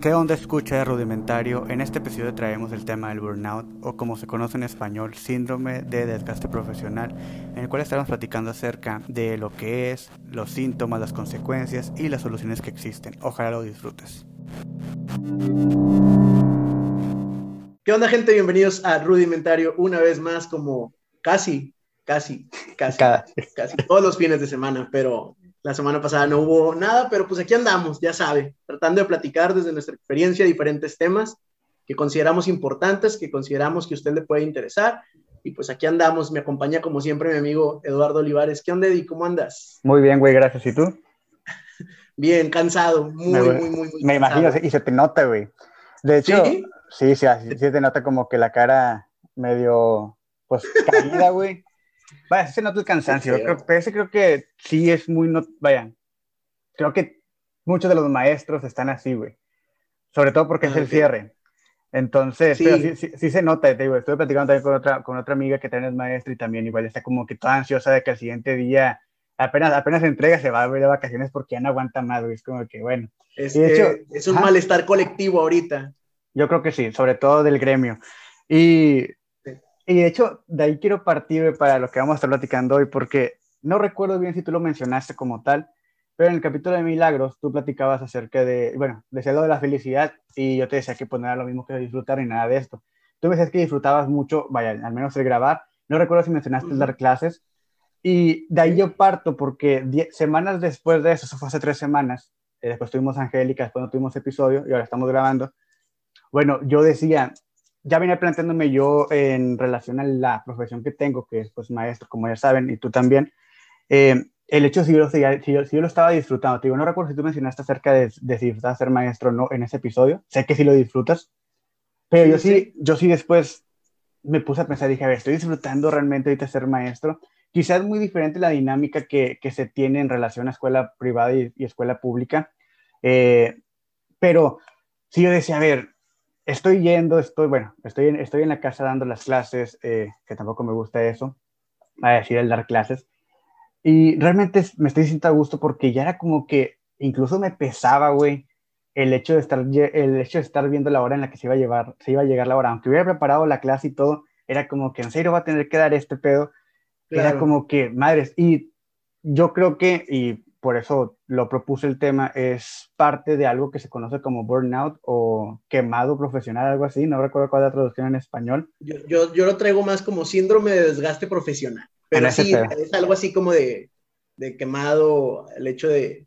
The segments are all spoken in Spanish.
¿Qué onda escucha de rudimentario? En este episodio traemos el tema del burnout o como se conoce en español, síndrome de desgaste profesional, en el cual estaremos platicando acerca de lo que es, los síntomas, las consecuencias y las soluciones que existen. Ojalá lo disfrutes. ¿Qué onda gente? Bienvenidos a Rudimentario una vez más como casi, casi, casi, casi todos los fines de semana, pero la semana pasada no hubo nada, pero pues aquí andamos, ya sabe, tratando de platicar desde nuestra experiencia diferentes temas que consideramos importantes, que consideramos que a usted le puede interesar. Y pues aquí andamos, me acompaña como siempre mi amigo Eduardo Olivares. ¿Qué onda, Eddie? ¿Cómo andas? Muy bien, güey, gracias. ¿Y tú? bien, cansado, muy, muy, muy, muy, Me imagino, y se te nota, güey. De hecho, sí, sí, sí, sí, sí te nota como que la cara medio, pues, caída, güey. Vaya, ese no el cansancio. Creo, ese creo que sí es muy. No, vaya, creo que muchos de los maestros están así, güey. Sobre todo porque es el cierre. Entonces, sí. sí, se nota, te digo, estuve platicando también con otra, con otra amiga que también es maestra y también igual está como que toda ansiosa de que el siguiente día, apenas, apenas se entrega, se va a ver de vacaciones porque ya no aguanta más, güey. Es como que, bueno. Es, de hecho, es un malestar colectivo ahorita. Yo creo que sí, sobre todo del gremio. Y y de hecho, de ahí quiero partir para lo que vamos a estar platicando hoy, porque no recuerdo bien si tú lo mencionaste como tal, pero en el capítulo de Milagros tú platicabas acerca de, bueno, decía lo de la felicidad y yo te decía que pues no era lo mismo que disfrutar ni nada de esto. Tú me decías que disfrutabas mucho, vaya, al menos el grabar. No recuerdo si mencionaste el dar clases. Y de ahí yo parto porque semanas después de eso, eso fue hace tres semanas, eh, después tuvimos Angélica, después no tuvimos episodio y ahora estamos grabando. Bueno, yo decía, ya venía planteándome yo en relación a la profesión que tengo, que es pues maestro, como ya saben, y tú también, eh, el hecho si yo, si, yo, si yo, lo estaba disfrutando, te digo, no recuerdo si tú mencionaste acerca de, de si disfrutas ser maestro o no en ese episodio, sé que sí lo disfrutas, pero yo sí, yo sí después me puse a pensar, dije, a ver, estoy disfrutando realmente ahorita ser maestro, quizás muy diferente la dinámica que, que se tiene en relación a escuela privada y, y escuela pública, eh, pero sí yo decía, a ver, estoy yendo, estoy, bueno, estoy en, estoy en la casa dando las clases, eh, que tampoco me gusta eso, a decir el dar clases, y realmente me estoy sintiendo a gusto porque ya era como que incluso me pesaba, güey, el hecho de estar, el hecho de estar viendo la hora en la que se iba a llevar, se iba a llegar la hora, aunque hubiera preparado la clase y todo, era como que en serio va a tener que dar este pedo, era como que, madres, y yo creo que, y por eso lo propuse el tema, es parte de algo que se conoce como burnout o quemado profesional, algo así, no recuerdo cuál es la traducción en español. Yo, yo, yo lo traigo más como síndrome de desgaste profesional, pero sí, es algo así como de, de, quemado el hecho de,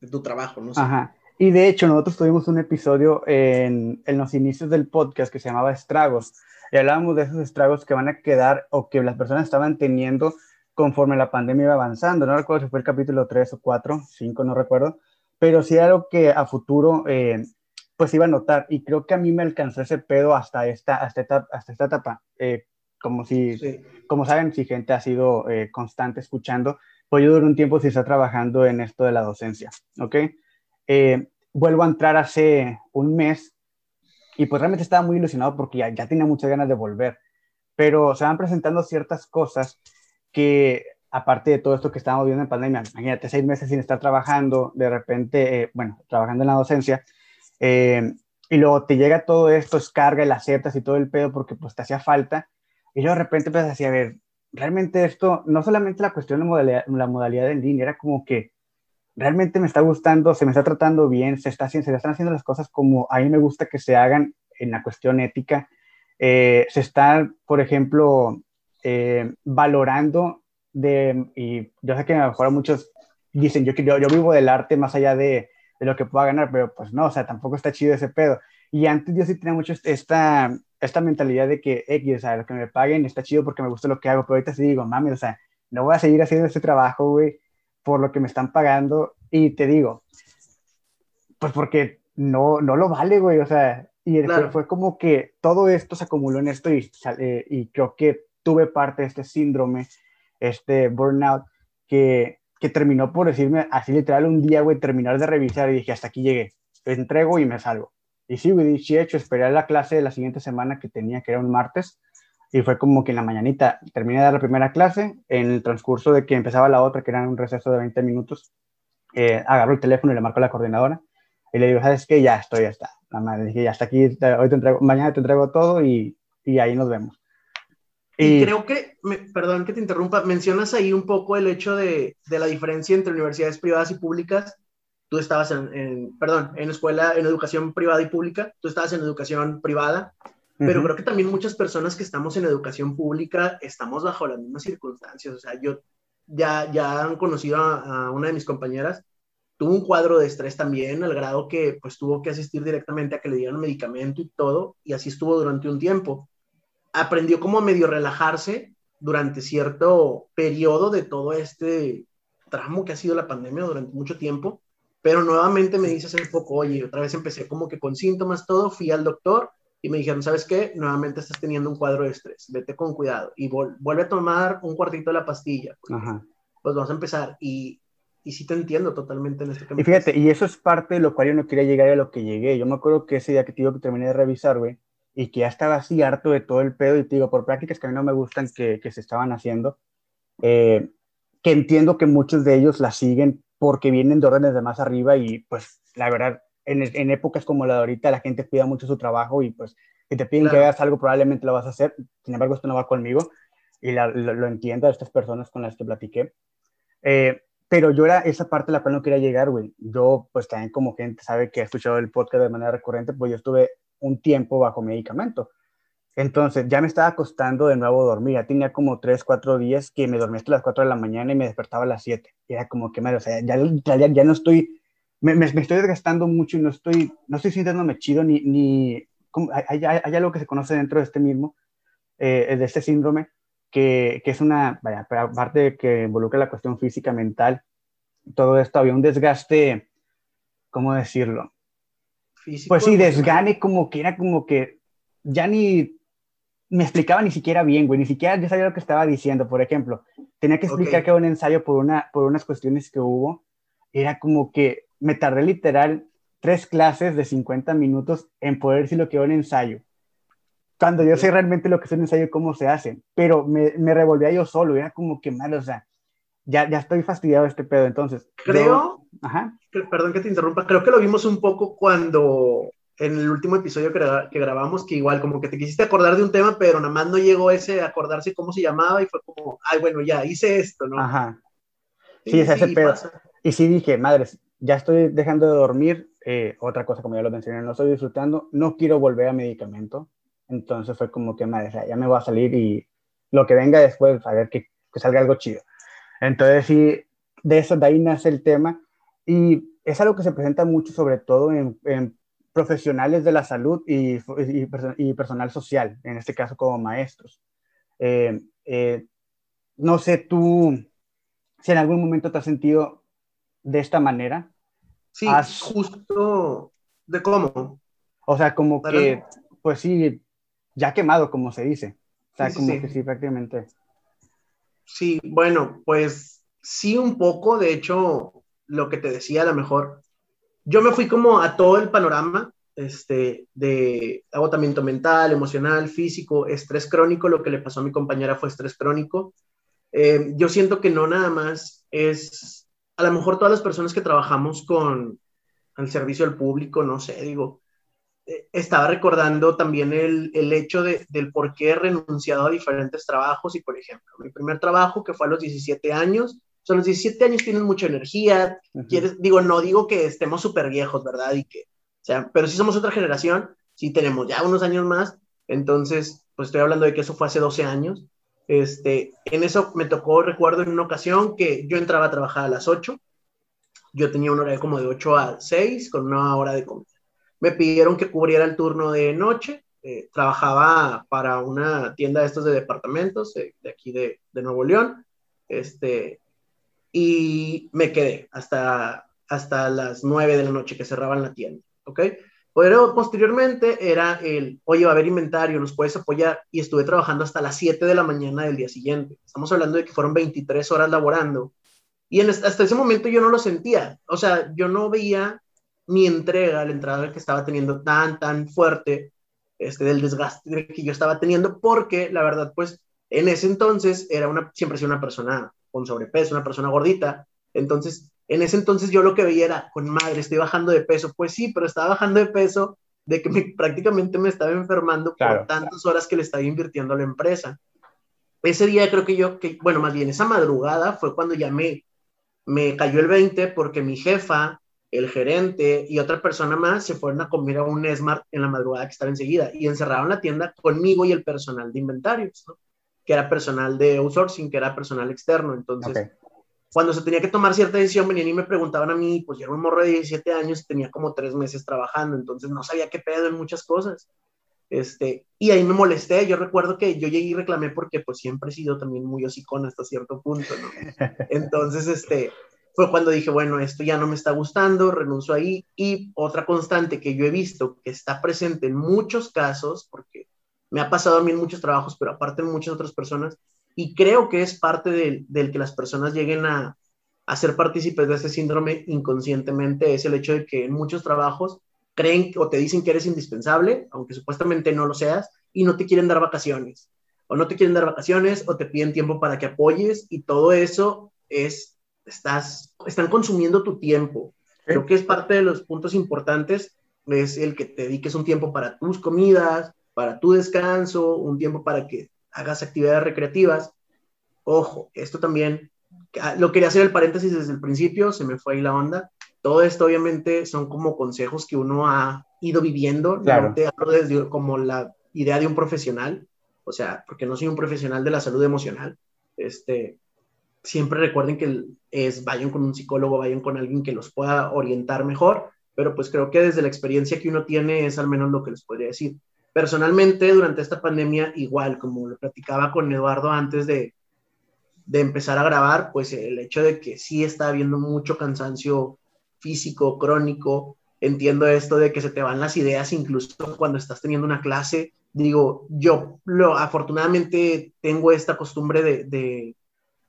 de tu trabajo, ¿no? Ajá. Y de hecho, nosotros tuvimos un episodio en, en los inicios del podcast que se llamaba Estragos, y hablábamos de esos estragos que van a quedar o que las personas estaban teniendo conforme la pandemia iba avanzando. No recuerdo si fue el capítulo 3 o 4, 5, no recuerdo, pero sí algo que a futuro eh, pues iba a notar. Y creo que a mí me alcanzó ese pedo hasta esta, hasta esta, hasta esta etapa. Eh, como si, como saben, si gente ha sido eh, constante escuchando, pues yo duré un tiempo si está trabajando en esto de la docencia, ¿ok? vuelvo a entrar hace un mes y pues realmente estaba muy ilusionado porque ya, ya tenía muchas ganas de volver, pero se van presentando ciertas cosas que aparte de todo esto que estábamos viendo en pandemia, imagínate seis meses sin estar trabajando, de repente, eh, bueno, trabajando en la docencia, eh, y luego te llega todo esto, es carga y las aceptas y todo el pedo porque pues te hacía falta, y luego de repente empiezas así a ver, realmente esto, no solamente la cuestión de la modalidad, la modalidad en línea, era como que realmente me está gustando, se me está tratando bien, se, está, se están haciendo las cosas como a mí me gusta que se hagan en la cuestión ética, eh, se está, por ejemplo, eh, valorando de, y yo sé que a lo mejor muchos dicen, yo, yo, yo vivo del arte más allá de, de, lo que pueda ganar, pero pues no, o sea, tampoco está chido ese pedo. Y antes yo sí tenía mucho esta, esta mentalidad de que X, o sea, lo que me paguen está chido porque me gusta lo que hago, pero ahorita sí digo, mami, o sea, no voy a seguir haciendo este trabajo, güey, por lo que me están pagando. Y te digo, pues porque no, no lo vale, güey, o sea, y fue como que todo esto se acumuló en esto y, eh, y creo que tuve parte de este síndrome, este burnout, que, que terminó por decirme así literal un día, güey, terminar de revisar y dije, hasta aquí llegué, entrego y me salgo. Y sí, güey, sí, hecho, esperé a la clase de la siguiente semana que tenía, que era un martes, Y fue como que en la mañanita terminé de dar la primera clase, en el transcurso de que empezaba la otra, que era un receso de 20 minutos, eh, agarro el teléfono y le marco a la coordinadora y le digo, ¿sabes qué? Ya estoy, ya está. Más le dije, ya está aquí, hoy te entrego, mañana te entrego todo y, y ahí nos vemos. Y, creo que, perdón que te interrumpa, mencionas ahí un poco el hecho de, de, la diferencia entre universidades privadas y públicas. Tú estabas en, perdón, en escuela, en educación privada y pública, tú estabas en educación privada, pero creo que también muchas personas que estamos en educación pública estamos bajo las mismas circunstancias. O sea, yo ya, ya han conocido a, una de mis compañeras, tuvo un cuadro de estrés también, al grado que pues tuvo que asistir directamente a que le dieran medicamento y todo, y así estuvo durante un tiempo. Aprendió como a medio relajarse durante cierto periodo de todo este tramo que ha sido la pandemia durante mucho tiempo, pero nuevamente me dice hace poco, oye, otra vez empecé como que con síntomas, todo, fui al doctor y me dijeron, ¿sabes qué? Nuevamente estás teniendo un cuadro de estrés, vete con cuidado y vuelve a tomar un cuartito de la pastilla. Pues vamos a empezar y, y sí te entiendo totalmente en este caso. Y fíjate, y eso es parte de lo cual yo no quería llegar a lo que llegué. Yo me acuerdo que ese día que te digo que terminé de revisar, güey, y que ya estaba así harto de todo el pedo y te digo, por prácticas que a mí no me gustan que, que se estaban haciendo, eh, que entiendo que muchos de ellos la siguen porque vienen de órdenes de más arriba y pues la verdad en, épocas como la de ahorita la gente cuida mucho su trabajo y pues si te piden que hagas algo probablemente lo vas a hacer, sin embargo esto no va conmigo y lo, entiendo a estas personas con las que platiqué. Eh, pero yo era esa parte a la cual no quería llegar, güey. Yo, pues también como gente sabe que ha escuchado el podcast de manera recurrente, pues yo estuve un tiempo bajo medicamento. Entonces ya me estaba costando de nuevo dormir. Ya tenía como 3, 4 días que me dormía hasta las 4 de la mañana y me despertaba a las 7. era como que, o sea, ya, ya, ya no estoy me, me, estoy desgastando mucho y no estoy, no estoy sintiéndome chido ni, ni hay, hay, algo que se conoce dentro de este mismo, eh, de este síndrome, que, que, es una, vaya, aparte que involucra la cuestión física, mental, todo esto, había un desgaste, ¿cómo decirlo? Físico, pues sí, desgane como que era como que ya ni me explicaba ni siquiera bien, güey, ni siquiera yo sabía lo que estaba diciendo, por ejemplo, tenía que explicar que era un ensayo por, una, por unas cuestiones que hubo, era como que me tardé literal tres clases de 50 minutos en poder decir lo que era un ensayo. Cuando yo sé realmente lo que es un ensayo y cómo se hace, pero me, me revolvía yo solo, era como que mal, o sea, ya, ya estoy fastidiado de este pedo, entonces. Creo, ajá. Perdón que te interrumpa, creo que lo vimos un poco cuando en el último episodio que, que, grabamos, que igual como que te quisiste acordar de un tema, pero nada más no llegó ese acordarse cómo se llamaba y fue como, ay, bueno, ya hice esto, ¿no? Ajá. Sí, ese pedo. Y sí dije, madres, ya estoy dejando de dormir, eh, otra cosa como ya lo mencioné, no estoy disfrutando, no quiero volver a medicamento, entonces fue como que, madre, ya me voy a salir y lo que venga después, a ver que, que salga algo chido. Entonces sí, de eso, de ahí nace el tema y es algo que se presenta mucho sobre todo en, profesionales de la salud y, y, personal social, en este caso como maestros. Eh, eh, no sé tú si en algún momento te has sentido de esta manera. Sí, justo de cómo. O sea, como que, pues sí, ya quemado, como se dice. O sea, como que sí, prácticamente. Sí, bueno, pues sí, un poco. De hecho, lo que te decía, a lo mejor, yo me fui como a todo el panorama este, de agotamiento mental, emocional, físico, estrés crónico. Lo que le pasó a mi compañera fue estrés crónico. Eh, yo siento que no nada más es a lo mejor todas las personas que trabajamos con el servicio al público, no sé, digo, eh, estaba recordando también el, el hecho de, del por qué he renunciado a diferentes trabajos y, por ejemplo, mi primer trabajo que fue a los 17 años, son los 17 años tienen mucha energía, quieres, digo, no digo que estemos súper viejos, ¿verdad? Y que, o sea, pero si somos otra generación, sí tenemos ya unos años más, entonces, pues estoy hablando de que eso fue hace 12 años, este, en eso me tocó, recuerdo en una ocasión que yo entraba a trabajar a las 8, yo tenía un horario como de 8 a 6 con una hora de comida. Me pidieron que cubriera el turno de noche, eh, trabajaba para una tienda de estos de departamentos de, aquí de, de, Nuevo León, este, y me quedé hasta, hasta las 9 de la noche que cerraban la tienda, ¿ok? Pero posteriormente era el, oye, va a haber inventario, nos puedes apoyar. Y estuve trabajando hasta las 7 de la mañana del día siguiente. Estamos hablando de que fueron 23 horas laborando. Y en, hasta ese momento yo no lo sentía. O sea, yo no veía mi entrega, la entrada que estaba teniendo tan, tan fuerte, este, del desgaste que yo estaba teniendo, porque la verdad, pues, en ese entonces era una, siempre he una persona con sobrepeso, una persona gordita, entonces, en ese entonces yo lo que veía era, con madre, estoy bajando de peso, pues sí, pero estaba bajando de peso de que prácticamente me estaba enfermando por tantas horas que le estaba invirtiendo a la empresa. Ese día creo que yo, que, bueno, más bien esa madrugada fue cuando ya me, me cayó el 20 porque mi jefa, el gerente y otra persona más se fueron a comer a un Smart en la madrugada que estaba enseguida y encerraron la tienda conmigo y el personal de inventarios, que era personal de outsourcing, que era personal externo. Entonces, cuando se tenía que tomar cierta decisión, venían y me preguntaban a mí, pues yo era un morro de 17 años tenía como tres meses trabajando, entonces no sabía qué pedo en muchas cosas. Este, y ahí me molesté, yo recuerdo que yo llegué y reclamé porque pues siempre he sido también muy hocicón hasta cierto punto, ¿no? Entonces, este, fue cuando dije, bueno, esto ya no me está gustando, renuncio ahí. Y otra constante que yo he visto que está presente en muchos casos, porque me ha pasado a mí en muchos trabajos, pero aparte en muchas otras personas, y creo que es parte del, del que las personas lleguen a, a ser partícipes de este síndrome inconscientemente, es el hecho de que en muchos trabajos creen o te dicen que eres indispensable, aunque supuestamente no lo seas, y no te quieren dar vacaciones. O no te quieren dar vacaciones o te piden tiempo para que apoyes y todo eso es, estás, están consumiendo tu tiempo. Creo que es parte de los puntos importantes, es el que te dediques un tiempo para tus comidas, para tu descanso, un tiempo para que hagas actividades recreativas. Ojo, esto también, ah, lo quería hacer el paréntesis desde el principio, se me fue ahí la onda. Todo esto obviamente son como consejos que uno ha ido viviendo, claro. no te hablo desde como la idea de un profesional, o sea, porque no soy un profesional de la salud emocional, este, siempre recuerden que es, vayan con un psicólogo, vayan con alguien que los pueda orientar mejor, pero pues creo que desde la experiencia que uno tiene es al menos lo que les podría decir. Personalmente, durante esta pandemia, igual, como lo platicaba con Eduardo antes de, de empezar a grabar, pues el hecho de que sí está habiendo mucho cansancio físico, crónico, entiendo esto de que se te van las ideas incluso cuando estás teniendo una clase. Digo, yo lo, afortunadamente tengo esta costumbre de, de,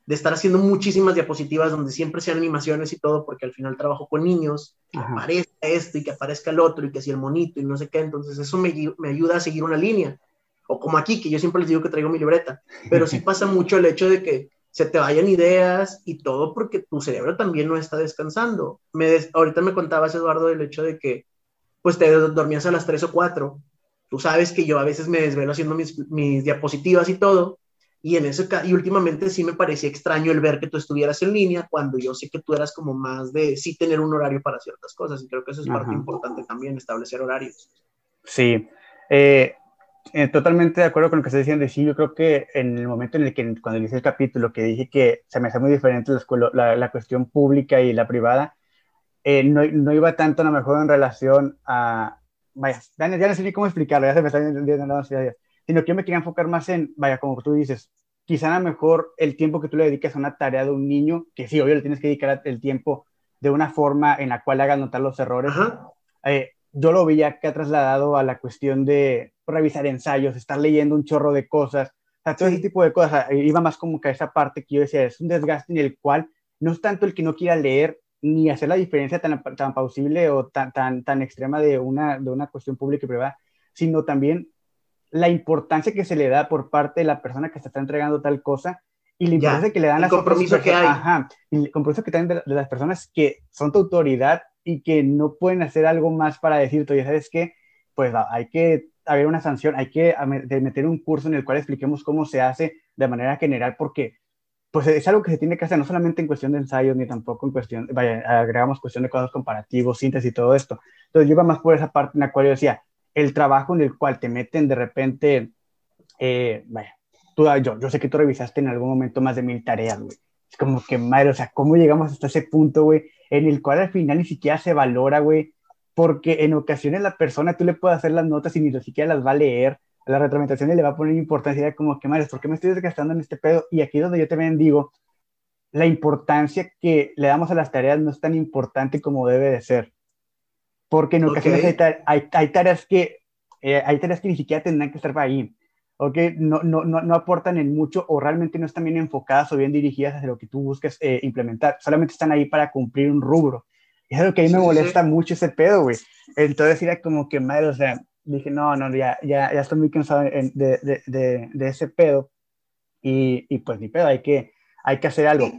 de estar haciendo muchísimas diapositivas donde siempre sean animaciones y todo, porque al final trabajo con niños, que aparezca esto y que aparezca el otro y que si el monito y no sé qué, entonces eso me, me ayuda a seguir una línea. O como aquí, que yo siempre les digo que traigo mi libreta, pero sí pasa mucho el hecho de que se te vayan ideas y todo porque tu cerebro también no está descansando. Me ahorita me contabas, Eduardo, del hecho de que pues te dormías a las 3 o 4. Tú sabes que yo a veces me desvelo haciendo mis, mis diapositivas y todo, y en ese y últimamente sí me parecía extraño el ver que tú estuvieras en línea cuando yo sé que tú eras como más de sí tener un horario para ciertas cosas y creo que eso es parte importante también, establecer horarios. Sí, eh, eh, totalmente de acuerdo con lo que estás diciendo. Sí, yo creo que en el momento en el que, cuando hice el capítulo, que dije que se me hace muy diferente la, la, cuestión pública y la privada, eh, no, no, iba tanto a lo mejor en relación a. Vaya, ya, no sé ni cómo explicarlo, ya se me está entendiendo las ideas. Sino que yo me quería enfocar más en, vaya, como tú dices, quizá a lo mejor el tiempo que tú le dedicas a una tarea de un niño, que sí, obvio le tienes que dedicar el tiempo de una forma en la cual haga notar los errores. Eh, yo lo veía que ha trasladado a la cuestión de revisar ensayos, estar leyendo un chorro de cosas, o sea, todo ese tipo de cosas. Iba más como que a esa parte que yo decía, es un desgaste en el cual no es tanto el que no quiera leer ni hacer la diferencia tan, tan pausible o tan, tan, tan extrema de una, de una cuestión pública y privada, sino también la importancia que se le da por parte de la persona que se está entregando tal cosa y la importancia que le dan el las compromiso que hay. Ajá, y el compromiso que tienen de, de, las personas que son tu autoridad y que no pueden hacer algo más para decirte, ya sabes que, pues hay que haber una sanción, hay que meter un curso en el cual expliquemos cómo se hace de manera general, porque pues es algo que se tiene que hacer no solamente en cuestión de ensayos, ni tampoco en cuestión, vaya, agregamos cuestión de cuadros comparativos, síntesis y todo esto. Entonces yo iba más por esa parte en la cual yo decía, el trabajo en el cual te meten de repente, eh, tú, yo, yo sé que tú revisaste en algún momento más de mil tareas, güey. Es como que, madre, o sea, ¿cómo llegamos hasta ese punto, güey? En el cual al final ni siquiera se valora, güey, porque en ocasiones la persona tú le puedes hacer las notas y ni siquiera las va a leer, a la retroalimentación le va a poner importancia, como que, madre, ¿por qué me estoy desgastando en este pedo? Y aquí es donde yo también digo, la importancia que le damos a las tareas no es tan importante como debe de ser. Porque en ocasiones okay. hay, hay, tareas que, eh, hay tareas que ni siquiera tendrán que estar ahí. Okay, no, no, no, no, aportan en mucho o realmente no están bien enfocadas o bien dirigidas hacia lo que tú busques eh, implementar. Solamente están ahí para cumplir un rubro. Y es algo que a mí me molesta mucho ese pedo, güey. Entonces era como que, madre, o sea, dije, no, no, ya, ya, ya estoy muy cansado de, de, de, de ese pedo. Y, y, pues ni pedo, hay que, hay que hacer algo.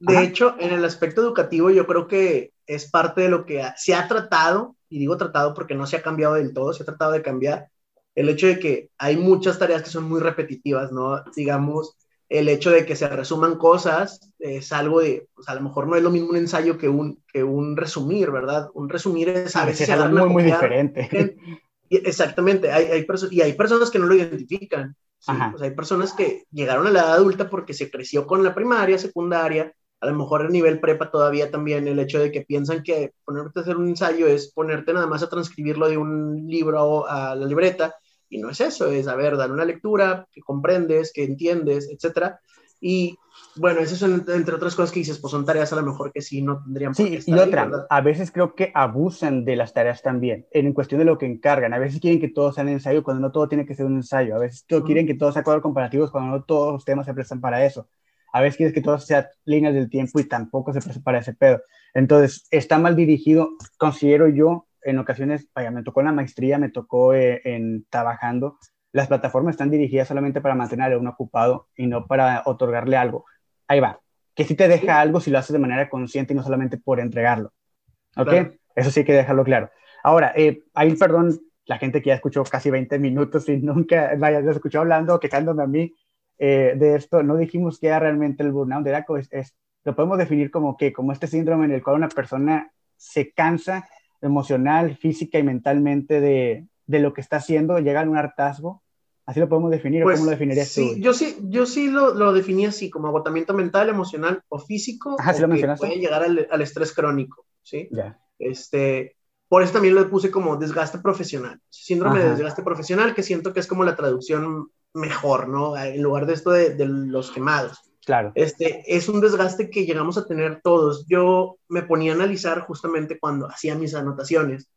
De hecho, en el aspecto educativo, yo creo que es parte de lo que se ha tratado, y digo tratado porque no se ha cambiado del todo, se ha tratado de cambiar, el hecho de que hay muchas tareas que son muy repetitivas, ¿no? Digamos, el hecho de que se resuman cosas es algo de, pues a lo mejor no es lo mismo un ensayo que un, que un resumir, ¿verdad? Un resumir es a veces... Es algo muy, muy diferente. exactamente, hay, hay y hay personas que no lo identifican. hay personas que llegaron a la edad adulta porque se creció con la primaria, secundaria, a lo mejor a nivel prepa todavía también el hecho de que piensan que ponerte a hacer un ensayo es ponerte nada más a transcribirlo de un libro a la libreta y no es eso, es, a ver, dar una lectura que comprendes, que entiendes, etcétera. Y bueno, esas son entre otras cosas que dices, pues son tareas a lo mejor que sí no tendrían por qué estar y otra, a veces creo que abusan de las tareas también, en cuestión de lo que encargan. A veces quieren que todo sea un ensayo cuando no todo tiene que ser un ensayo. A veces quieren que todo sea cuadros comparativos cuando no todos los temas se prestan para eso. A veces quieres que todo sea líneas del tiempo y tampoco se presta para ese pedo. Entonces, está mal dirigido, considero yo, en ocasiones, vaya, me tocó en la maestría, me tocó eh, en trabajando, las plataformas están dirigidas solamente para mantener a uno ocupado y no para otorgarle algo. Ahí va, que si te deja algo si lo haces de manera consciente y no solamente por entregarlo. ¿Ok? Eso sí hay que dejarlo claro. Ahora, eh, ahí, perdón, la gente que ya escuchó casi 20 minutos y nunca, vaya, se escuchó hablando, quejándome a mí eh, de esto, no dijimos que era realmente el burnout, era, es, lo podemos definir como que, como este síndrome en el cual una persona se cansa emocional, física y mentalmente de, de lo que está haciendo, llega a un hartazgo. ¿Así lo podemos definir pues, cómo lo definirías sí, tú? Yo sí, yo sí lo, lo definí así, como agotamiento mental, emocional o físico, Ajá, ¿sí lo que puede llegar al, al, estrés crónico, ¿sí? Ya. Este, por eso también lo puse como desgaste profesional, síndrome Ajá. de desgaste profesional, que siento que es como la traducción mejor, ¿no? En lugar de esto de, de los quemados. Claro. Este, es un desgaste que llegamos a tener todos. Yo me ponía a analizar justamente cuando hacía mis anotaciones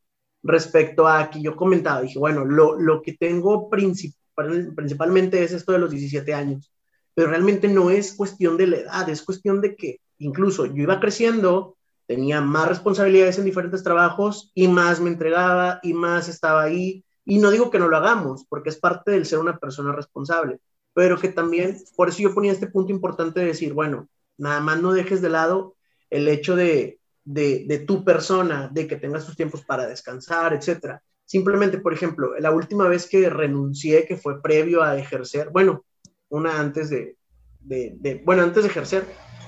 respecto a que yo comentaba, dije, bueno, lo, lo que tengo principal, principalmente es esto de los 17 años, pero realmente no es cuestión de la edad, es cuestión de que incluso yo iba creciendo, tenía más responsabilidades en diferentes trabajos y más me entregaba y más estaba ahí. Y no digo que no lo hagamos, porque es parte del ser una persona responsable, pero que también, por eso yo ponía este punto importante de decir, bueno, nada más no dejes de lado el hecho de, de, de tu persona, de que tengas tus tiempos para descansar, etcétera. Simplemente, por ejemplo, la última vez que renuncié, que fue previo a ejercer, bueno, una antes de, de, de, bueno, antes de ejercer,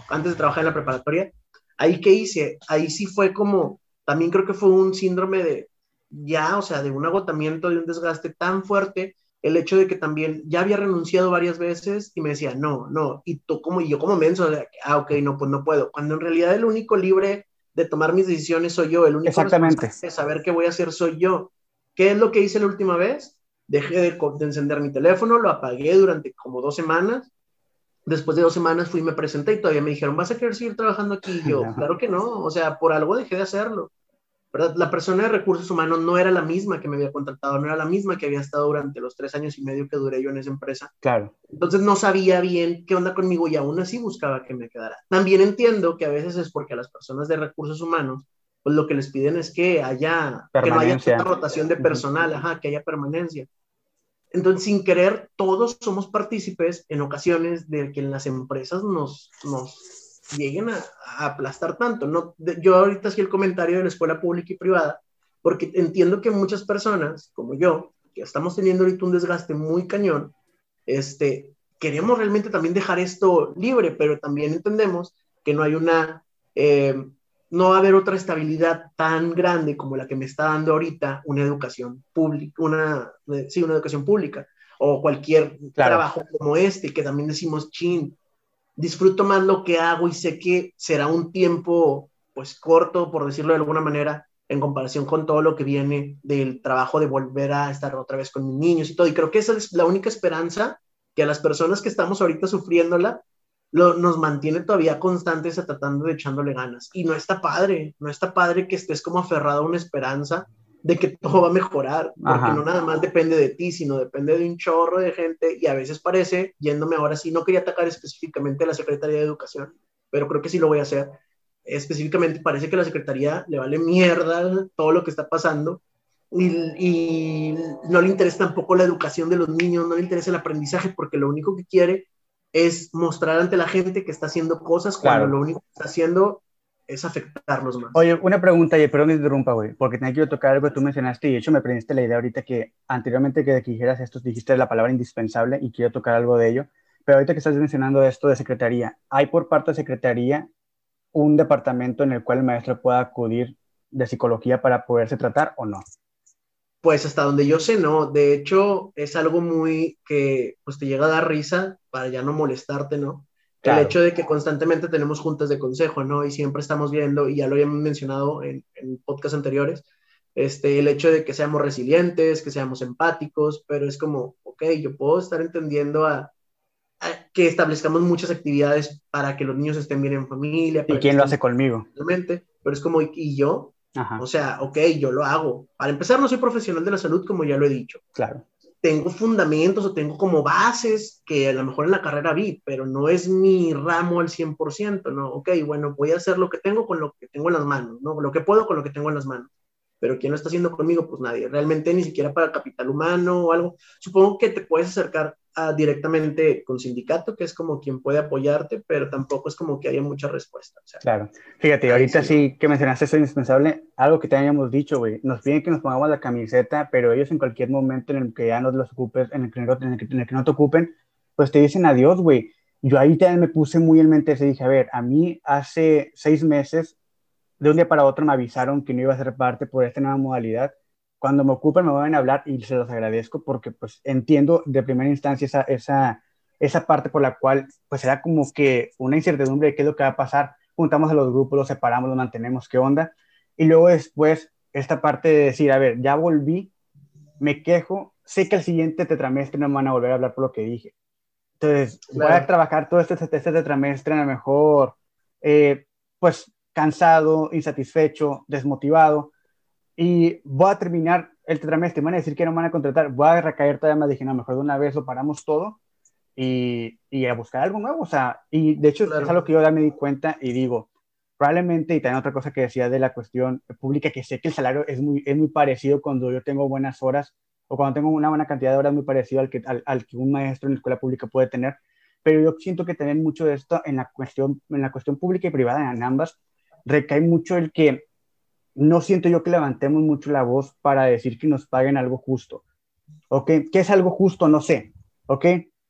antes de trabajar en la preparatoria, ahí que hice, ahí sí fue como, también creo que fue un síndrome de, ya, o sea, de un agotamiento, de un desgaste tan fuerte el hecho de que también ya había renunciado varias veces y me decía, no, no, y tú como, y yo como menso, ah, ok, no, pues no puedo, cuando en realidad el único libre de tomar mis decisiones soy yo, el único Exactamente. de saber qué voy a hacer soy yo. ¿Qué es lo que hice la última vez? Dejé de, de, encender mi teléfono, lo apagué durante como dos semanas. Después de dos semanas fui y me presenté y todavía me dijeron, ¿vas a querer seguir trabajando aquí? Y yo, no. claro que no, o sea, por algo dejé de hacerlo. ¿Verdad? La persona de recursos humanos no era la misma que me había contratado, no era la misma que había estado durante los tres años y medio que duré yo en esa empresa. Claro. Entonces no sabía bien qué onda conmigo y aún así buscaba que me quedara. También entiendo que a veces es porque a las personas de recursos humanos, pues lo que les piden es que haya, que no haya cierta rotación de personal, ajá, que haya permanencia. Entonces, sin querer, todos somos partícipes en ocasiones de que en las empresas nos, nos lleguen a, a, aplastar tanto. No, yo ahorita hacía el comentario de la escuela pública y privada, porque entiendo que muchas personas, como yo, que estamos teniendo ahorita un desgaste muy cañón, este, queremos realmente también dejar esto libre, pero también entendemos que no hay una, eh, no va a haber otra estabilidad tan grande como la que me está dando ahorita una educación pública, una, sí, una educación pública, o cualquier claro. trabajo como este, que también decimos, chin, disfruto más lo que hago y sé que será un tiempo pues corto, por decirlo de alguna manera, en comparación con todo lo que viene del trabajo de volver a estar otra vez con mis niños y todo. Y creo que esa es la única esperanza que a las personas que estamos ahorita sufriéndola lo, nos mantiene todavía constantes a tratando de echándole ganas. Y no está padre, no está padre que estés como aferrado a una esperanza de que todo va a mejorar, porque Ajá. no nada más depende de ti, sino depende de un chorro de gente y a veces parece, yéndome ahora sí, no quería atacar específicamente a la Secretaría de Educación, pero creo que sí lo voy a hacer. Específicamente parece que a la Secretaría le vale mierda todo lo que está pasando y, no le interesa tampoco la educación de los niños, no le interesa el aprendizaje, porque lo único que quiere es mostrar ante la gente que está haciendo cosas cuando lo único que está haciendo es afectarlos más. Oye, una pregunta, y perdón me interrumpa, güey, porque tenía que tocar algo que tú mencionaste y de hecho me prendiste la idea ahorita que anteriormente que dijeras esto, dijiste la palabra indispensable y quiero tocar algo de ello, pero ahorita que estás mencionando esto de secretaría, ¿hay por parte de secretaría un departamento en el cual el maestro pueda acudir de psicología para poderse tratar o no? Pues hasta donde yo sé, no. De hecho, es algo muy que pues te llega a dar risa para ya no molestarte, ¿no? El hecho de que constantemente tenemos juntas de consejo, ¿no? Y siempre estamos viendo, y ya lo habíamos mencionado en, en podcasts anteriores, este, el hecho de que seamos resilientes, que seamos empáticos, pero es como, ok, yo puedo estar entendiendo a, que establezcamos muchas actividades para que los niños estén bien en familia. ¿Y quién lo hace conmigo? Pero es como, ¿y yo? O sea, ok, yo lo hago. Para empezar, no soy profesional de la salud, como ya lo he dicho. Claro tengo fundamentos o tengo como bases que a lo mejor en la carrera vi, pero no es mi ramo al 100%, ¿no? Ok, bueno, voy a hacer lo que tengo con lo que tengo en las manos, ¿no? Lo que puedo con lo que tengo en las manos. Pero ¿quién lo está haciendo conmigo? Pues nadie. Realmente ni siquiera para capital humano o algo. Supongo que te puedes acercar directamente con sindicato, que es como quien puede apoyarte, pero tampoco es como que haya mucha respuesta. claro. Fíjate, ahorita sí. que mencionaste eso indispensable, algo que te habíamos dicho, güey, nos piden que nos pongamos la camiseta, pero ellos en cualquier momento en el que ya no los ocupes, en el que no, en el que, no te ocupen, pues te dicen adiós, güey. Yo ahí también me puse muy en mente ese, dije, a ver, a mí hace seis meses, de un día para otro me avisaron que no iba a ser parte por esta nueva modalidad cuando me ocupen me van a hablar y se los agradezco porque pues entiendo de primera instancia esa, esa, esa parte por la cual pues era como que una incertidumbre de qué es lo que va a pasar. Juntamos a los grupos, los separamos, los mantenemos, qué onda. Y luego después esta parte de decir, a ver, ya volví, me quejo, sé que el siguiente tetramestre no me van a volver a hablar por lo que dije. Entonces, voy a trabajar todo este, este tetramestre a lo mejor, eh, pues cansado, insatisfecho, desmotivado y voy a terminar el tetramestre, me van a decir que no me van a contratar, voy a recaer todavía más, dije, no, mejor de una vez lo paramos todo y, y a buscar algo nuevo, o sea, y de hecho es algo que yo ya me di cuenta y digo, probablemente, y también otra cosa que decía de la cuestión pública, que sé que el salario es muy, es muy parecido cuando yo tengo buenas horas o cuando tengo una buena cantidad de horas muy parecido al que, al, al que un maestro en la escuela pública puede tener, pero yo siento que tener mucho de esto en la cuestión, en la cuestión pública y privada, en ambas, recae mucho el que no siento yo que levantemos mucho la voz para decir que nos paguen algo justo. ¿Ok? ¿Qué es algo justo? No sé. ¿Ok?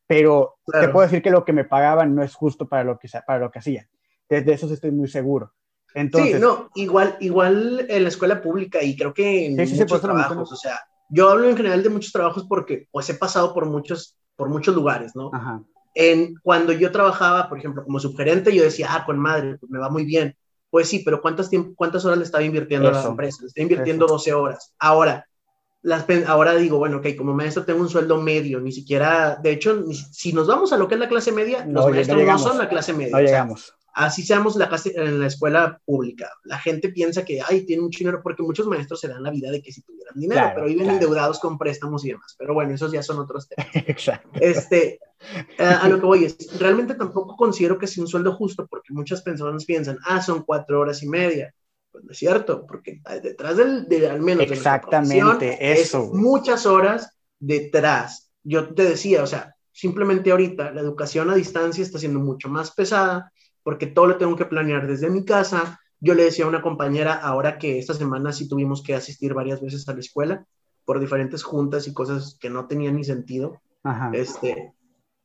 Pero te puedo decir que lo que me pagaban no es justo para lo que, para lo que hacía. Desde eso estoy muy seguro. Entonces, sí, no, igual, igual en la escuela pública y creo que en muchos trabajos, o sea, yo hablo en general de muchos trabajos porque pues he pasado por muchos, por muchos lugares, ¿no? En, cuando yo trabajaba, por ejemplo, como subgerente, yo decía, ah, con madre, pues me va muy bien. Pues sí, pero ¿cuántas, cuántas horas le estaba invirtiendo a la empresa? Le está invirtiendo 12 horas. Ahora, las, ahora digo, bueno, ok, como maestro tengo un sueldo medio, ni siquiera, de hecho, si nos vamos a lo que es la clase media, los maestros no, son la clase media. No llegamos así seamos la en la escuela pública. La gente piensa que, ay, tiene mucho dinero, porque muchos maestros se dan la vida de que si tuvieran dinero, pero viven endeudados con préstamos y demás. Pero bueno, esos ya son otros temas. Exacto. Este, a lo que voy es, realmente tampoco considero que sea un sueldo justo, porque muchas personas piensan, ah, son cuatro horas y media. Pues no es cierto, porque detrás del, de, al menos Exactamente, eso. muchas horas detrás. Yo te decía, o sea, simplemente ahorita la educación a distancia está siendo mucho más pesada, porque todo lo tengo que planear desde mi casa. Yo le decía a una compañera, ahora que esta semana sí tuvimos que asistir varias veces a la escuela por diferentes juntas y cosas que no tenían ni sentido, este,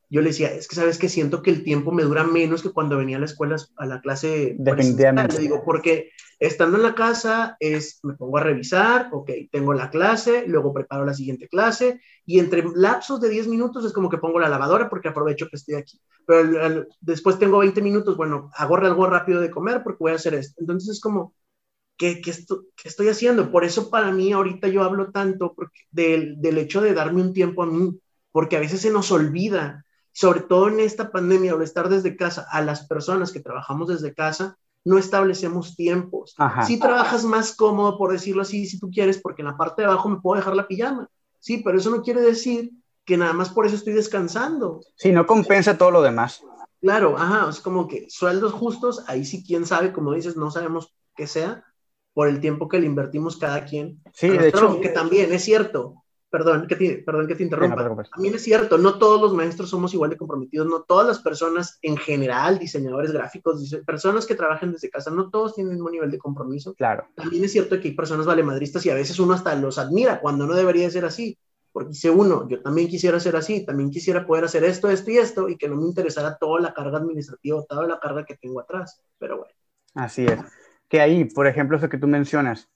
yo le decía, es que sabes que siento que el tiempo me dura menos que cuando venía a la escuela, a la clase. Definitivamente. Le digo, porque estando en la casa es, me pongo a revisar, ok, tengo la clase, luego preparo la siguiente clase y entre lapsos de 10 minutos es como que pongo la lavadora porque aprovecho que estoy aquí. Pero después tengo 20 minutos, bueno, hago algo rápido de comer porque voy a hacer esto. Entonces es como, ¿qué, qué, qué estoy haciendo? Por eso para mí ahorita yo hablo tanto porque, del, del hecho de darme un tiempo a mí, porque a veces se nos olvida sobre todo en esta pandemia, al estar desde casa, a las personas que trabajamos desde casa, no establecemos tiempos. Si trabajas más cómodo, por decirlo así, si tú quieres, porque en la parte de abajo me puedo dejar la pijama. Sí, pero eso no quiere decir que nada más por eso estoy descansando. Sí, no compensa todo lo demás. Claro, ajá, es como que sueldos justos, ahí sí, quién sabe, como dices, no sabemos qué sea, por el tiempo que le invertimos cada quien. Sí, de hecho. Que también es cierto, perdón que te, perdón que te interrumpa. También es cierto, no todos los maestros somos igual de comprometidos, no todas las personas en general, diseñadores gráficos, personas que trabajan desde casa, no todos tienen el mismo nivel de compromiso. Claro. También es cierto que hay personas valemadristas y a veces uno hasta los admira cuando no debería ser así. Porque dice uno, yo también quisiera ser así, también quisiera poder hacer esto, esto y esto, y que no me interesara toda la carga administrativa, toda la carga que tengo atrás. Pero bueno. Así es. Que ahí, por ejemplo, eso que tú mencionas,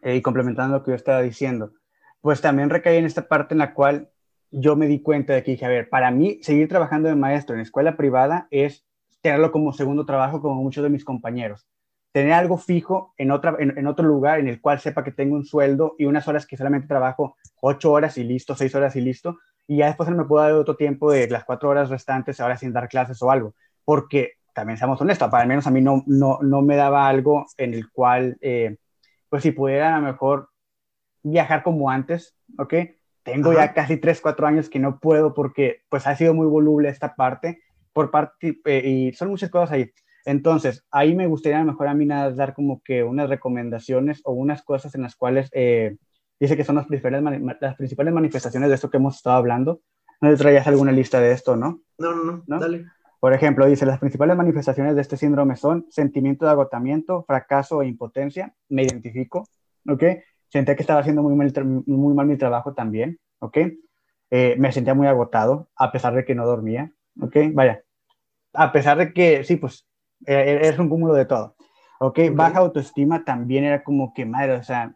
eh, y complementando lo que yo estaba diciendo, pues también recaí en esta parte en la cual yo me di cuenta de que dije, a ver, para mí seguir trabajando de maestro en escuela privada es tenerlo como segundo trabajo como muchos de mis compañeros. Tener algo fijo en, otra, en, otro lugar en el cual sepa que tengo un sueldo y unas horas que solamente trabajo ocho horas y listo, seis horas y listo, y ya después me puedo dar otro tiempo de las cuatro horas restantes ahora sin dar clases o algo, porque también seamos honestos, para al menos a mí no, no, no me daba algo en el cual, eh, pues si pudiera a lo mejor viajar como antes, ¿ok? Tengo ya casi 3, 4 años que no puedo porque pues ha sido muy voluble esta parte, por parte, eh, y son muchas cosas ahí. Entonces, ahí me gustaría a lo mejor a mí nada dar como que unas recomendaciones o unas cosas en las cuales eh, dice que son las principales, las principales manifestaciones de esto que hemos estado hablando. ¿No les traías alguna lista de esto, no? No, no, no, dale. Por ejemplo, dice, las principales manifestaciones de este síndrome son sentimiento de agotamiento, fracaso e impotencia. Me identifico, ¿ok? Sentía que estaba haciendo muy mal, muy mal mi trabajo también, ¿ok? Eh, me sentía muy agotado, a pesar de que no dormía, ¿ok? Vaya, a pesar de que, sí, pues, e, e, es un cúmulo de todo, ¿ok? Baja autoestima también era como que, madre, o sea,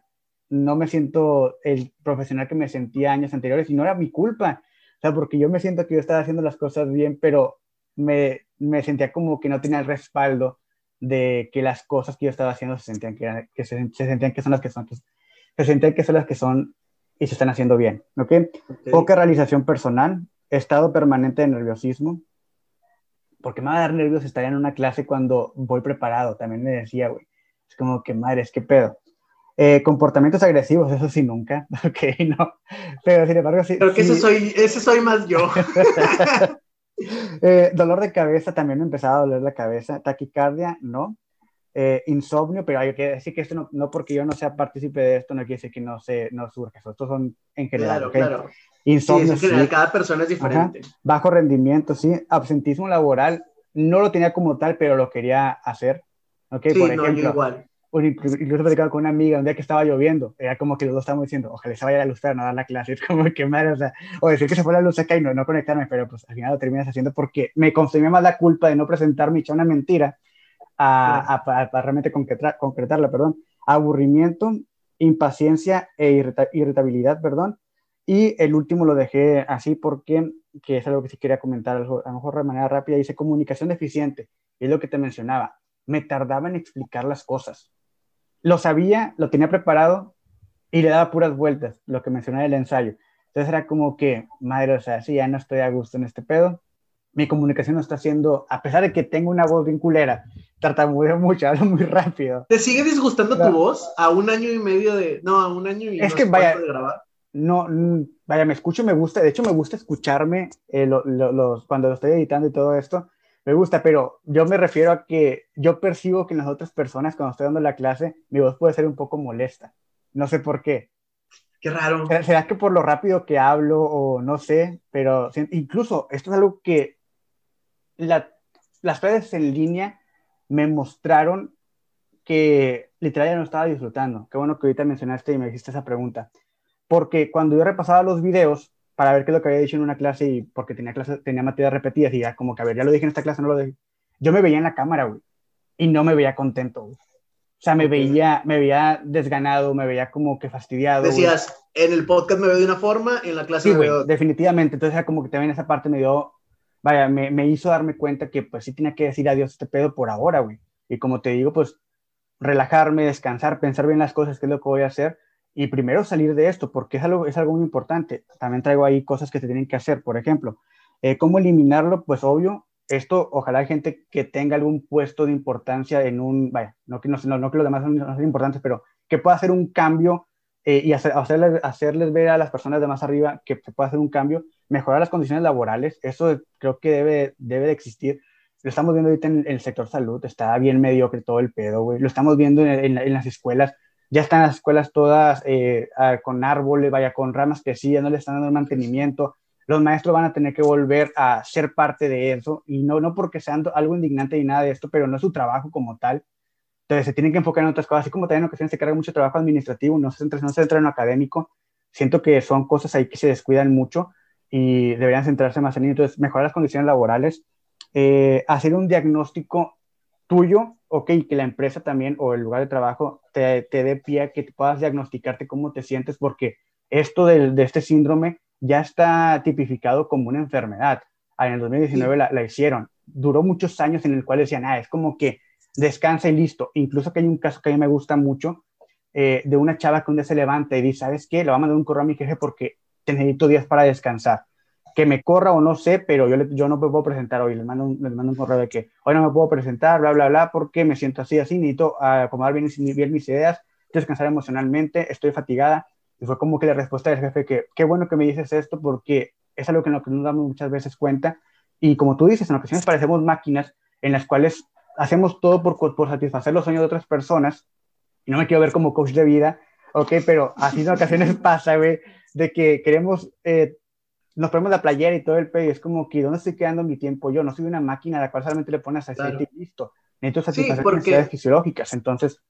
no me siento el profesional que me sentía años anteriores y no era mi culpa, o sea, porque yo me siento que yo estaba haciendo las cosas bien, pero me, me sentía como que no tenía el respaldo de que las cosas que yo estaba haciendo se sentían que, que se, sentían que son las que son, se sienten que son las que son y se están haciendo bien, ¿ok? Poca realización personal, estado permanente de nerviosismo, porque me va a dar nervios estar en una clase cuando voy preparado, también me decía, güey, es como que madre, es que pedo. Eh, comportamientos agresivos, eso sí nunca, ok, no, pero sin embargo sí. Creo que Ese, soy, ese soy más yo. eh, dolor de cabeza, también me empezaba a doler la cabeza, taquicardia, no, eh, insomnio, pero hay que decir que esto no, no, porque yo no sea partícipe de esto, no quiere decir que no, se, no surge. Estos son en general. Claro, claro. Insomnio. Sí, cada persona es diferente. Bajo rendimiento, sí. Absentismo laboral, no lo tenía como tal, pero lo quería hacer. Okay, sí, por ejemplo, no, igual. Incluso platicaba con una amiga un día que estaba lloviendo, era como que los dos estábamos diciendo, ojalá se vaya la luz para no dar la clase, es como que madre, o sea, o decir que se fue la luz acá y no, no conectarme, pero pues al final lo terminas haciendo porque me consumía más la culpa de no presentarme y echar una mentira a, realmente concretar, concretarla, perdón, aburrimiento, impaciencia e irritabilidad, perdón, y el último lo dejé así porque, que es algo que sí quería comentar, a lo mejor de manera rápida, dice comunicación deficiente, es lo que te mencionaba, me tardaba en explicar las cosas. Lo sabía, lo tenía preparado y le daba puras vueltas, lo que mencionaba el ensayo. Entonces era como que, madre, o sea, sí, ya no estoy a gusto en este pedo, mi comunicación no está siendo, a pesar de que tengo una voz bien culera, tartamudeo mucho, hablo muy rápido. ¿Te sigue disgustando tu voz a un año y medio de, no, a un año y es que vaya, de grabar? No, mm, vaya, me escucho, me gusta, de hecho me gusta escucharme eh, los, cuando lo estoy editando y todo esto, me gusta, pero yo me refiero a que yo percibo que en las otras personas, cuando estoy dando la clase, mi voz puede ser un poco molesta. No sé por qué. Qué raro. ¿Será que por lo rápido que hablo o no sé? Pero incluso esto es algo que las redes en línea me mostraron que literal ya no estaba disfrutando. Qué bueno que ahorita mencionaste y me dijiste esa pregunta. Porque cuando yo repasaba los videos para ver qué es lo que había dicho en una clase y porque tenía, clase, tenía materias repetidas y ya como que, a ver, ya lo dije en esta clase, no lo dije. Yo me veía en la cámara, güey, y no me veía contento, O sea, me veía, me veía desganado, me veía como que fastidiado. Decías, en el podcast me veo de una forma, en la clase sí, me veo... definitivamente. Entonces era como que también esa parte me dio vaya, me, hizo darme cuenta que pues sí tenía que decir adiós a este pedo por ahora, güey. Y como te digo, pues relajarme, descansar, pensar bien las cosas, qué es lo que voy a hacer y primero salir de esto, porque es algo, es algo muy importante. También traigo ahí cosas que se tienen que hacer, por ejemplo, eh, ¿cómo eliminarlo? Pues obvio, esto, ojalá hay gente que tenga algún puesto de importancia en un, vaya, no que, no, no, que los demás no sean importantes, pero que pueda hacer un cambio eh, y hacer, hacerles, hacerles ver a las personas de más arriba que se puede hacer un cambio mejorar las condiciones laborales, eso creo que debe, debe de existir. lo estamos viendo ahorita en, el sector salud, está bien mediocre todo el pedo, güey. Lo estamos viendo en, en, las escuelas, ya están las escuelas todas eh, con árboles, vaya, con ramas ya no le están dando mantenimiento. Los maestros van a tener que volver a ser parte de eso, y no, no porque sea algo indignante ni nada de esto, pero no es su trabajo como tal. Entonces se tienen que enfocar en otras cosas, así como también en ocasiones se carga mucho trabajo administrativo, no se centra, no se centra en lo académico. Siento que son cosas ahí que se descuidan mucho y deberían centrarse más en ello. Entonces, mejorar las condiciones laborales, eh, hacer un diagnóstico tuyo, ok, que la empresa también o el lugar de trabajo te, te dé pie a que puedas diagnosticarte cómo te sientes, porque esto de, de, este síndrome ya está tipificado como una enfermedad. Ah, en el 2019 la, la, hicieron. Duró muchos años en el cual decían, ah, es como que descansa y listo. Incluso que hay un caso que a mí me gusta mucho eh, de una chava que un día se levanta y dice, ¿sabes qué? Le voy a mandar un correo a mi jefe porque te necesito días para descansar que me corra o no sé, pero yo, yo no me puedo presentar hoy. Les mando, un, mando un correo de que hoy no me puedo presentar, bla, bla, bla, porque me siento así, así, necesito acomodar bien, bien mis ideas, descansar emocionalmente, estoy fatigada. Y fue como que la respuesta del jefe que, qué bueno que me dices esto, porque es algo que en lo que nos damos muchas veces cuenta. Y como tú dices, en ocasiones parecemos máquinas en las cuales hacemos todo por, por satisfacer los sueños de otras personas. Y no me quiero ver como coach de vida, ok, pero así en ocasiones pasa, güey, de que queremos eh, nos ponemos la playera y todo el pedo, y es como que, ¿dónde estoy quedando mi tiempo yo? No soy una máquina a la cual solamente le pones aceite y listo. Necesito satisfacer sí, necesidades fisiológicas. Entonces,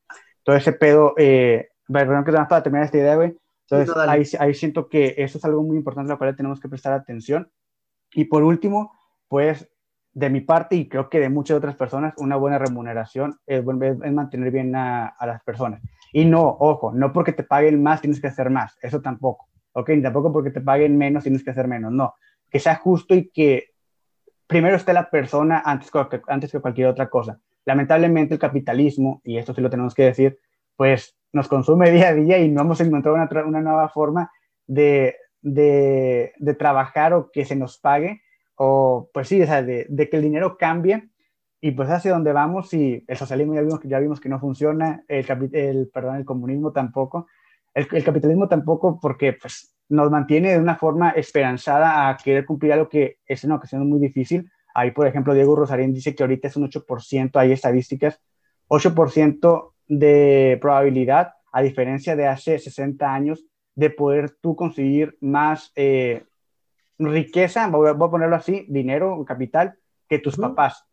todo ese pedo, eh, perdón que más para terminar esta idea, güey. Entonces, ahí, ahí siento que eso es algo muy importante a lo cual tenemos que prestar atención. Y por último, pues, de mi parte, y creo que de muchas otras personas, una buena remuneración es, es mantener bien a, a las personas. Y no, ojo, no porque te paguen más tienes que hacer más, eso tampoco ok, tampoco porque te paguen menos tienes que hacer menos, no, que sea justo y que primero esté la persona antes que, antes que cualquier otra cosa. Lamentablemente el capitalismo, y esto sí lo tenemos que decir, pues nos consume día a día y no hemos encontrado una, una nueva forma de, de, de, trabajar o que se nos pague, o pues sí, o sea, de, de, que el dinero cambie y pues hacia donde vamos y el socialismo ya vimos, ya vimos que no funciona, el, el, perdón, el comunismo tampoco, el, el, capitalismo tampoco porque pues, nos mantiene de una forma esperanzada a querer cumplir algo que es en ocasiones muy difícil. Ahí, por ejemplo, Diego Rosarín dice que ahorita es un 8%, hay estadísticas, 8% de probabilidad, a diferencia de hace 60 años, de poder tú conseguir más eh, riqueza, voy a, ponerlo así, dinero, capital, que tus papás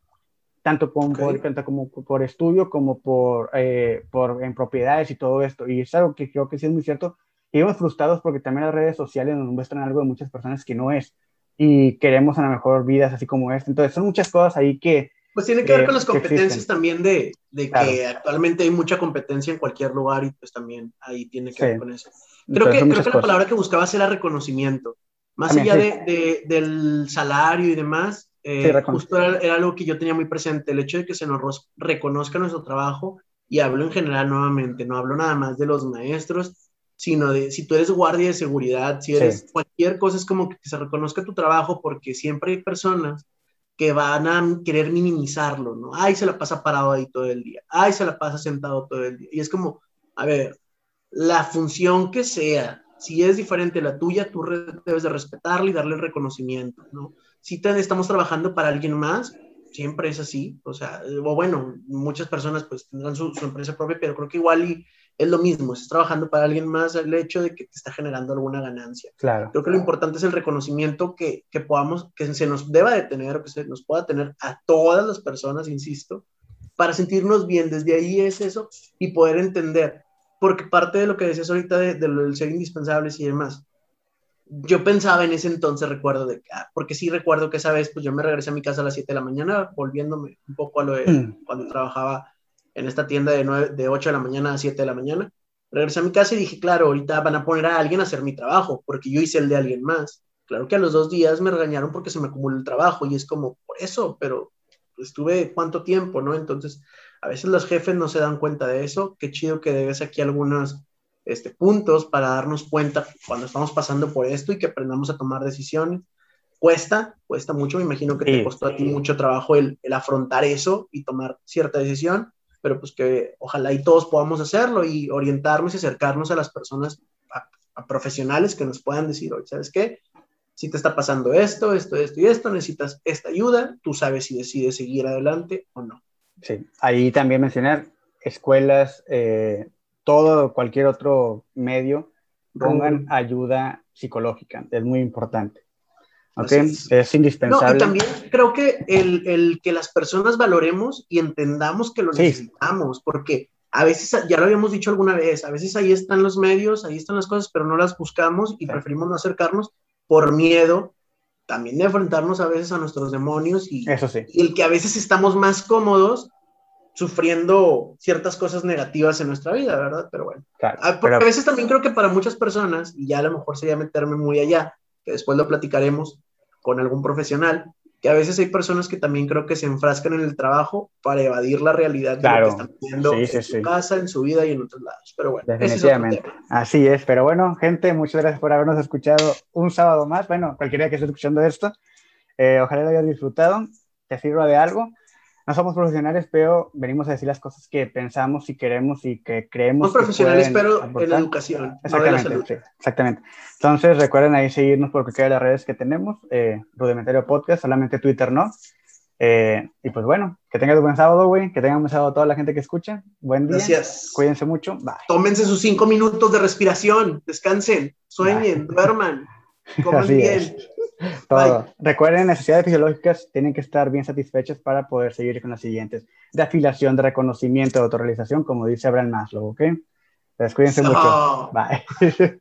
tanto, por, como por estudio como por, eh, por en propiedades y todo esto. Y es algo que creo que sí es muy cierto. Y vivimos frustrados porque también las redes sociales nos muestran algo de muchas personas que no es. Y queremos a lo mejor vidas así como esta. Entonces son muchas cosas ahí que... Pues tiene que ver con las competencias también de, de que actualmente hay mucha competencia en cualquier lugar y pues también ahí tiene que ver con eso. Creo que, creo que la palabra que buscabas era reconocimiento. Más allá de, de, del salario y demás, eh, justo era, algo que yo tenía muy presente, el hecho de que se nos reconozca nuestro trabajo, y hablo en general nuevamente, no hablo nada más de los maestros, sino de si tú eres guardia de seguridad, si eres cualquier cosa, es como que se reconozca tu trabajo, porque siempre hay personas que van a querer minimizarlo, ¿no? Ay, se la pasa parado ahí todo el día, ay, se la pasa sentado todo el día, y es como, a ver, la función que sea, si es diferente a la tuya, tú debes de respetarla y darle el reconocimiento, ¿no? Si estamos trabajando para alguien más, siempre es así, o sea, o bueno, muchas personas pues tendrán su, empresa propia, pero creo que igual y es lo mismo, estás trabajando para alguien más, el hecho de que te está generando alguna ganancia. Claro. Creo que lo importante es el reconocimiento que, que podamos, que se nos deba de tener, que se nos pueda tener a todas las personas, insisto, para sentirnos bien, desde ahí es eso, y poder entender, porque parte de lo que decías ahorita de, de, ser indispensables y demás, yo pensaba en ese entonces, recuerdo de ah, porque sí recuerdo que esa vez, pues yo me regresé a mi casa a las 7 de la mañana, volviéndome un poco a lo de mm. cuando trabajaba en esta tienda de, 9, de 8 de la mañana a 7 de la mañana. Regresé a mi casa y dije, claro, ahorita van a poner a alguien a hacer mi trabajo, porque yo hice el de alguien más. Claro que a los dos días me regañaron porque se me acumuló el trabajo y es como, por eso, pero estuve cuánto tiempo, ¿no? Entonces, a veces los jefes no se dan cuenta de eso. Qué chido que debes aquí algunas este, puntos para darnos cuenta cuando estamos pasando por esto y que aprendamos a tomar decisiones. Cuesta, cuesta mucho, me imagino que te costó a ti mucho trabajo el, el, afrontar eso y tomar cierta decisión, pero pues que ojalá y todos podamos hacerlo y orientarnos y acercarnos a las personas, a, profesionales que nos puedan decir, oye, ¿sabes qué? si te está pasando esto, esto, esto y esto, necesitas esta ayuda, tú sabes si decides seguir adelante o no. Sí, ahí también mencionar escuelas, eh, todo, cualquier otro medio, pongan ayuda psicológica, es muy importante. ¿Ok? Es. indispensable. No, y también creo que el, el, que las personas valoremos y entendamos que lo necesitamos, porque a veces, ya lo habíamos dicho alguna vez, a veces ahí están los medios, ahí están las cosas, pero no las buscamos y preferimos no acercarnos por miedo también de enfrentarnos a veces a nuestros demonios y, Eso sí. y el que a veces estamos más cómodos sufriendo ciertas cosas negativas en nuestra vida, ¿verdad? Pero bueno, ah, porque a veces también creo que para muchas personas, y ya a lo mejor sería meterme muy allá, que después lo platicaremos con algún profesional, que a veces hay personas que también creo que se enfrascan en el trabajo para evadir la realidad de lo que están viviendo en su casa, en su vida y en otros lados. Pero bueno, definitivamente. Así es, pero bueno, gente, muchas gracias por habernos escuchado un sábado más. Bueno, cualquiera que esté escuchando esto, eh, ojalá lo hayas disfrutado, te sirva de algo no somos profesionales, pero venimos a decir las cosas que pensamos y queremos y que creemos. Somos profesionales, pero en la educación. Exactamente, exactamente. Entonces, recuerden ahí seguirnos por cualquiera de las redes que tenemos, eh, Rudimentario Podcast, solamente Twitter no. Eh, y pues bueno, que tengan un buen sábado, güey. Que tengan un buen sábado a toda la gente que escucha. Buen día. Gracias. Cuídense mucho. Bye. Tómense sus cinco minutos de respiración. Descansen, sueñen, duerman. Coman bien. Todo. Recuerden, necesidades fisiológicas tienen que estar bien satisfechas para poder seguir con las siguientes. De afiliación, de reconocimiento, de autorrealización, como dice Abraham Maslow, ¿ok? Entonces, cuídense mucho. Bye.